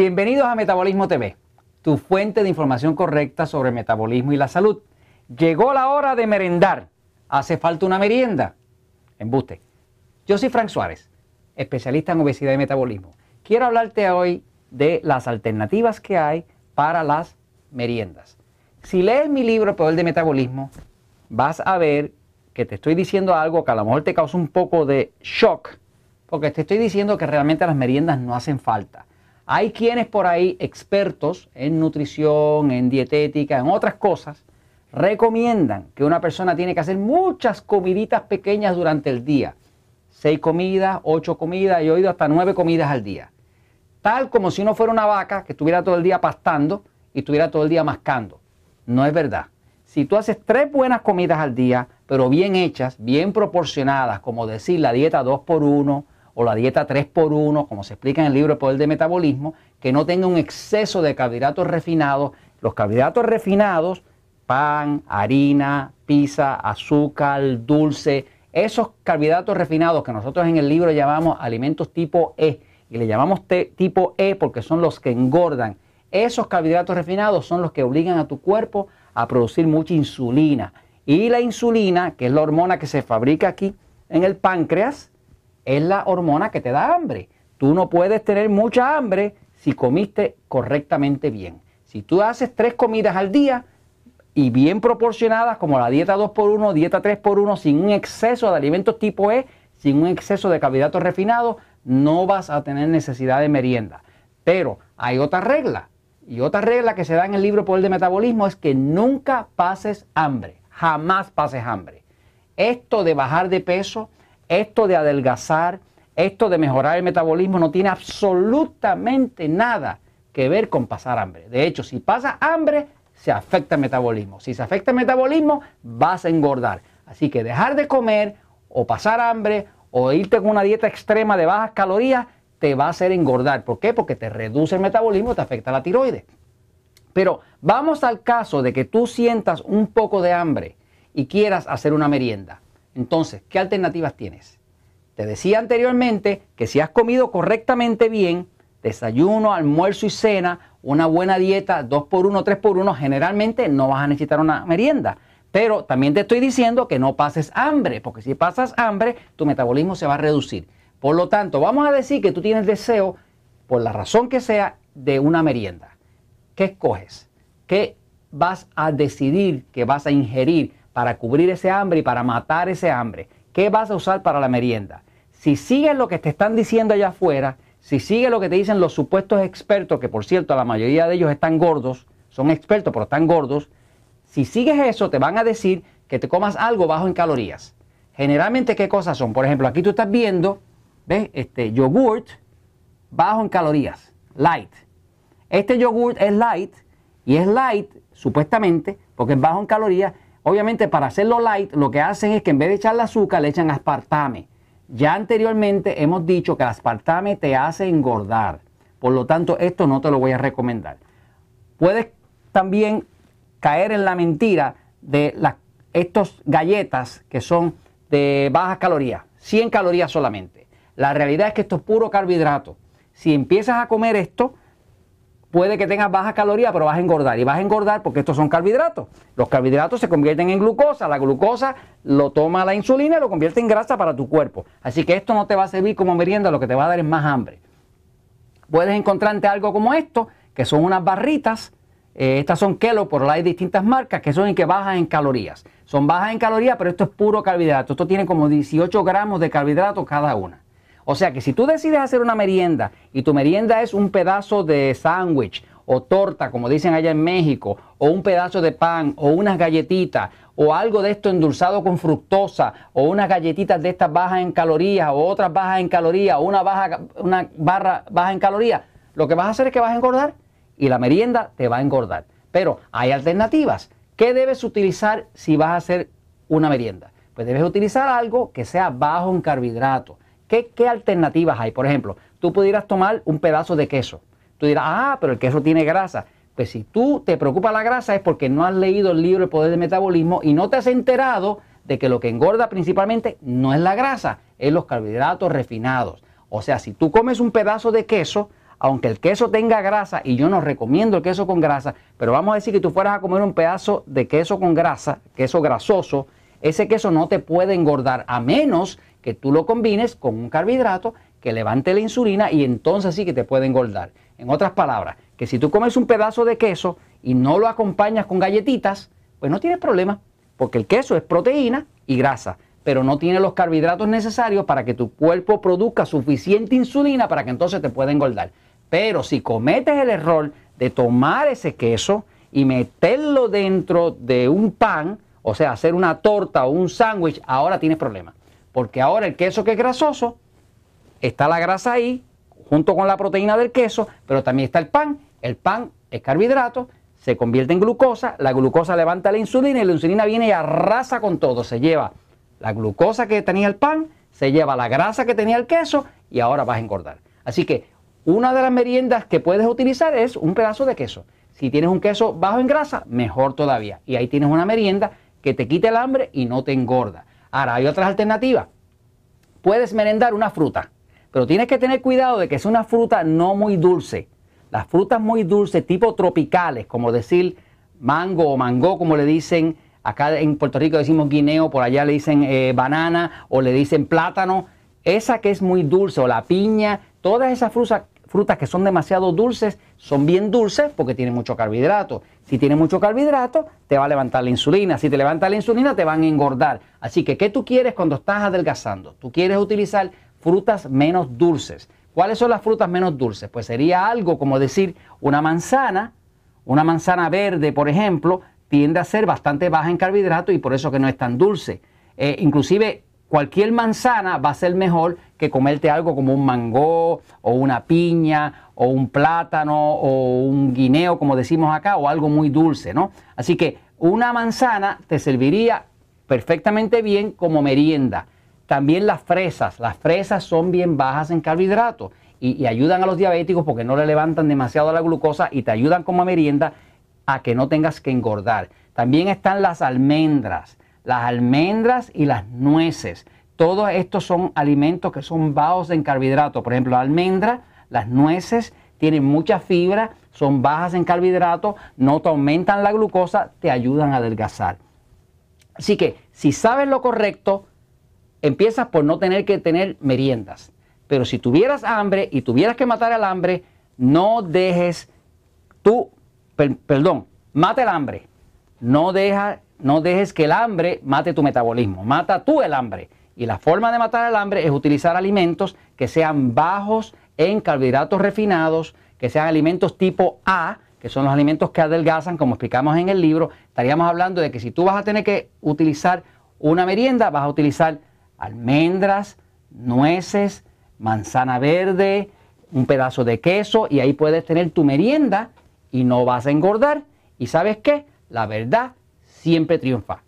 Bienvenidos a Metabolismo TV, tu fuente de información correcta sobre metabolismo y la salud. Llegó la hora de merendar. ¿Hace falta una merienda? Embuste. Yo soy Frank Suárez, especialista en obesidad y metabolismo. Quiero hablarte hoy de las alternativas que hay para las meriendas. Si lees mi libro El Poder de Metabolismo, vas a ver que te estoy diciendo algo que a lo mejor te causa un poco de shock, porque te estoy diciendo que realmente las meriendas no hacen falta. Hay quienes por ahí, expertos en nutrición, en dietética, en otras cosas, recomiendan que una persona tiene que hacer muchas comiditas pequeñas durante el día. Seis comidas, ocho comidas, y he oído hasta nueve comidas al día. Tal como si uno fuera una vaca que estuviera todo el día pastando y estuviera todo el día mascando. No es verdad. Si tú haces tres buenas comidas al día, pero bien hechas, bien proporcionadas, como decir la dieta 2 por 1 o la dieta 3 por 1 como se explica en el libro El Poder de Metabolismo, que no tenga un exceso de carbohidratos refinados. Los carbohidratos refinados, pan, harina, pizza, azúcar, dulce, esos carbohidratos refinados que nosotros en el libro llamamos alimentos tipo E, y le llamamos tipo E porque son los que engordan, esos carbohidratos refinados son los que obligan a tu cuerpo a producir mucha insulina. Y la insulina, que es la hormona que se fabrica aquí en el páncreas, es la hormona que te da hambre. Tú no puedes tener mucha hambre si comiste correctamente bien. Si tú haces tres comidas al día y bien proporcionadas, como la dieta 2x1, dieta 3x1, sin un exceso de alimentos tipo E, sin un exceso de carbohidratos refinados, no vas a tener necesidad de merienda. Pero hay otra regla, y otra regla que se da en el libro Poder de Metabolismo es que nunca pases hambre, jamás pases hambre. Esto de bajar de peso esto de adelgazar, esto de mejorar el metabolismo no tiene absolutamente nada que ver con pasar hambre. De hecho, si pasas hambre, se afecta el metabolismo. Si se afecta el metabolismo, vas a engordar. Así que dejar de comer o pasar hambre o irte con una dieta extrema de bajas calorías te va a hacer engordar. ¿Por qué? Porque te reduce el metabolismo, te afecta la tiroides. Pero vamos al caso de que tú sientas un poco de hambre y quieras hacer una merienda. Entonces, ¿qué alternativas tienes? Te decía anteriormente que si has comido correctamente bien, desayuno, almuerzo y cena, una buena dieta, 2x1, 3x1, generalmente no vas a necesitar una merienda. Pero también te estoy diciendo que no pases hambre, porque si pasas hambre, tu metabolismo se va a reducir. Por lo tanto, vamos a decir que tú tienes deseo, por la razón que sea, de una merienda. ¿Qué escoges? ¿Qué vas a decidir que vas a ingerir? Para cubrir ese hambre y para matar ese hambre. ¿Qué vas a usar para la merienda? Si sigues lo que te están diciendo allá afuera, si sigues lo que te dicen los supuestos expertos, que por cierto la mayoría de ellos están gordos, son expertos pero están gordos, si sigues eso te van a decir que te comas algo bajo en calorías. Generalmente, ¿qué cosas son? Por ejemplo, aquí tú estás viendo, ¿ves? Este yogurt bajo en calorías, light. Este yogurt es light y es light supuestamente porque es bajo en calorías Obviamente para hacerlo light lo que hacen es que en vez de echarle azúcar le echan aspartame. Ya anteriormente hemos dicho que el aspartame te hace engordar. Por lo tanto, esto no te lo voy a recomendar. Puedes también caer en la mentira de las, estos galletas que son de bajas calorías, 100 calorías solamente. La realidad es que esto es puro carbohidrato. Si empiezas a comer esto, puede que tengas baja caloría, pero vas a engordar. Y vas a engordar porque estos son carbohidratos. Los carbohidratos se convierten en glucosa. La glucosa lo toma la insulina y lo convierte en grasa para tu cuerpo. Así que esto no te va a servir como merienda, lo que te va a dar es más hambre. Puedes encontrarte algo como esto, que son unas barritas. Eh, estas son Kellogg, por hay distintas marcas que son y que bajan en calorías. Son bajas en calorías, pero esto es puro carbohidrato. Esto tiene como 18 gramos de carbohidratos cada una. O sea que si tú decides hacer una merienda y tu merienda es un pedazo de sándwich o torta, como dicen allá en México, o un pedazo de pan, o unas galletitas, o algo de esto endulzado con fructosa, o unas galletitas de estas bajas en calorías, o otras bajas en calorías, o una, baja, una barra baja en calorías, lo que vas a hacer es que vas a engordar y la merienda te va a engordar. Pero hay alternativas. ¿Qué debes utilizar si vas a hacer una merienda? Pues debes utilizar algo que sea bajo en carbohidratos ¿Qué, alternativas hay? Por ejemplo, tú pudieras tomar un pedazo de queso. Tú dirás, ah, pero el queso tiene grasa. Pues si tú te preocupa la grasa es porque no has leído el libro El Poder del Metabolismo y no te has enterado de que lo que engorda principalmente no es la grasa, es los carbohidratos refinados. O sea, si tú comes un pedazo de queso, aunque el queso tenga grasa, y yo no recomiendo el queso con grasa, pero vamos a decir que tú fueras a comer un pedazo de queso con grasa, queso grasoso, ese queso no te puede engordar a menos que tú lo combines con un carbohidrato que levante la insulina y entonces sí que te puede engordar. En otras palabras, que si tú comes un pedazo de queso y no lo acompañas con galletitas, pues no tienes problema, porque el queso es proteína y grasa, pero no tiene los carbohidratos necesarios para que tu cuerpo produzca suficiente insulina para que entonces te pueda engordar. Pero si cometes el error de tomar ese queso y meterlo dentro de un pan, o sea, hacer una torta o un sándwich, ahora tienes problemas. Porque ahora el queso que es grasoso, está la grasa ahí, junto con la proteína del queso, pero también está el pan. El pan es carbohidrato, se convierte en glucosa, la glucosa levanta la insulina y la insulina viene y arrasa con todo. Se lleva la glucosa que tenía el pan, se lleva la grasa que tenía el queso y ahora vas a engordar. Así que una de las meriendas que puedes utilizar es un pedazo de queso. Si tienes un queso bajo en grasa, mejor todavía. Y ahí tienes una merienda que te quite el hambre y no te engorda. Ahora, hay otras alternativas. Puedes merendar una fruta, pero tienes que tener cuidado de que sea una fruta no muy dulce. Las frutas muy dulces, tipo tropicales, como decir mango o mango, como le dicen acá en Puerto Rico decimos guineo, por allá le dicen eh, banana o le dicen plátano. Esa que es muy dulce o la piña, todas esas frutas, frutas que son demasiado dulces son bien dulces porque tienen mucho carbohidrato. Si tiene mucho carbohidrato, te va a levantar la insulina. Si te levanta la insulina, te van a engordar. Así que, ¿qué tú quieres cuando estás adelgazando? Tú quieres utilizar frutas menos dulces. ¿Cuáles son las frutas menos dulces? Pues sería algo como decir una manzana, una manzana verde, por ejemplo, tiende a ser bastante baja en carbohidrato y por eso que no es tan dulce. Eh, inclusive cualquier manzana va a ser mejor que comerte algo como un mango o una piña o un plátano o un guineo, como decimos acá, o algo muy dulce, ¿no? Así que una manzana te serviría perfectamente bien como merienda. También las fresas, las fresas son bien bajas en carbohidratos y, y ayudan a los diabéticos porque no le levantan demasiado la glucosa y te ayudan como merienda a que no tengas que engordar. También están las almendras, las almendras y las nueces. Todos estos son alimentos que son bajos en carbohidratos. Por ejemplo, la almendra, las nueces tienen mucha fibra, son bajas en carbohidratos, no te aumentan la glucosa, te ayudan a adelgazar. Así que si sabes lo correcto, empiezas por no tener que tener meriendas. Pero si tuvieras hambre y tuvieras que matar al hambre, no dejes tú perdón, mata el hambre. No, deja, no dejes que el hambre mate tu metabolismo. Mata tú el hambre. Y la forma de matar el hambre es utilizar alimentos que sean bajos en carbohidratos refinados, que sean alimentos tipo A, que son los alimentos que adelgazan, como explicamos en el libro. Estaríamos hablando de que si tú vas a tener que utilizar una merienda, vas a utilizar almendras, nueces, manzana verde, un pedazo de queso y ahí puedes tener tu merienda y no vas a engordar. ¿Y sabes qué? La verdad siempre triunfa.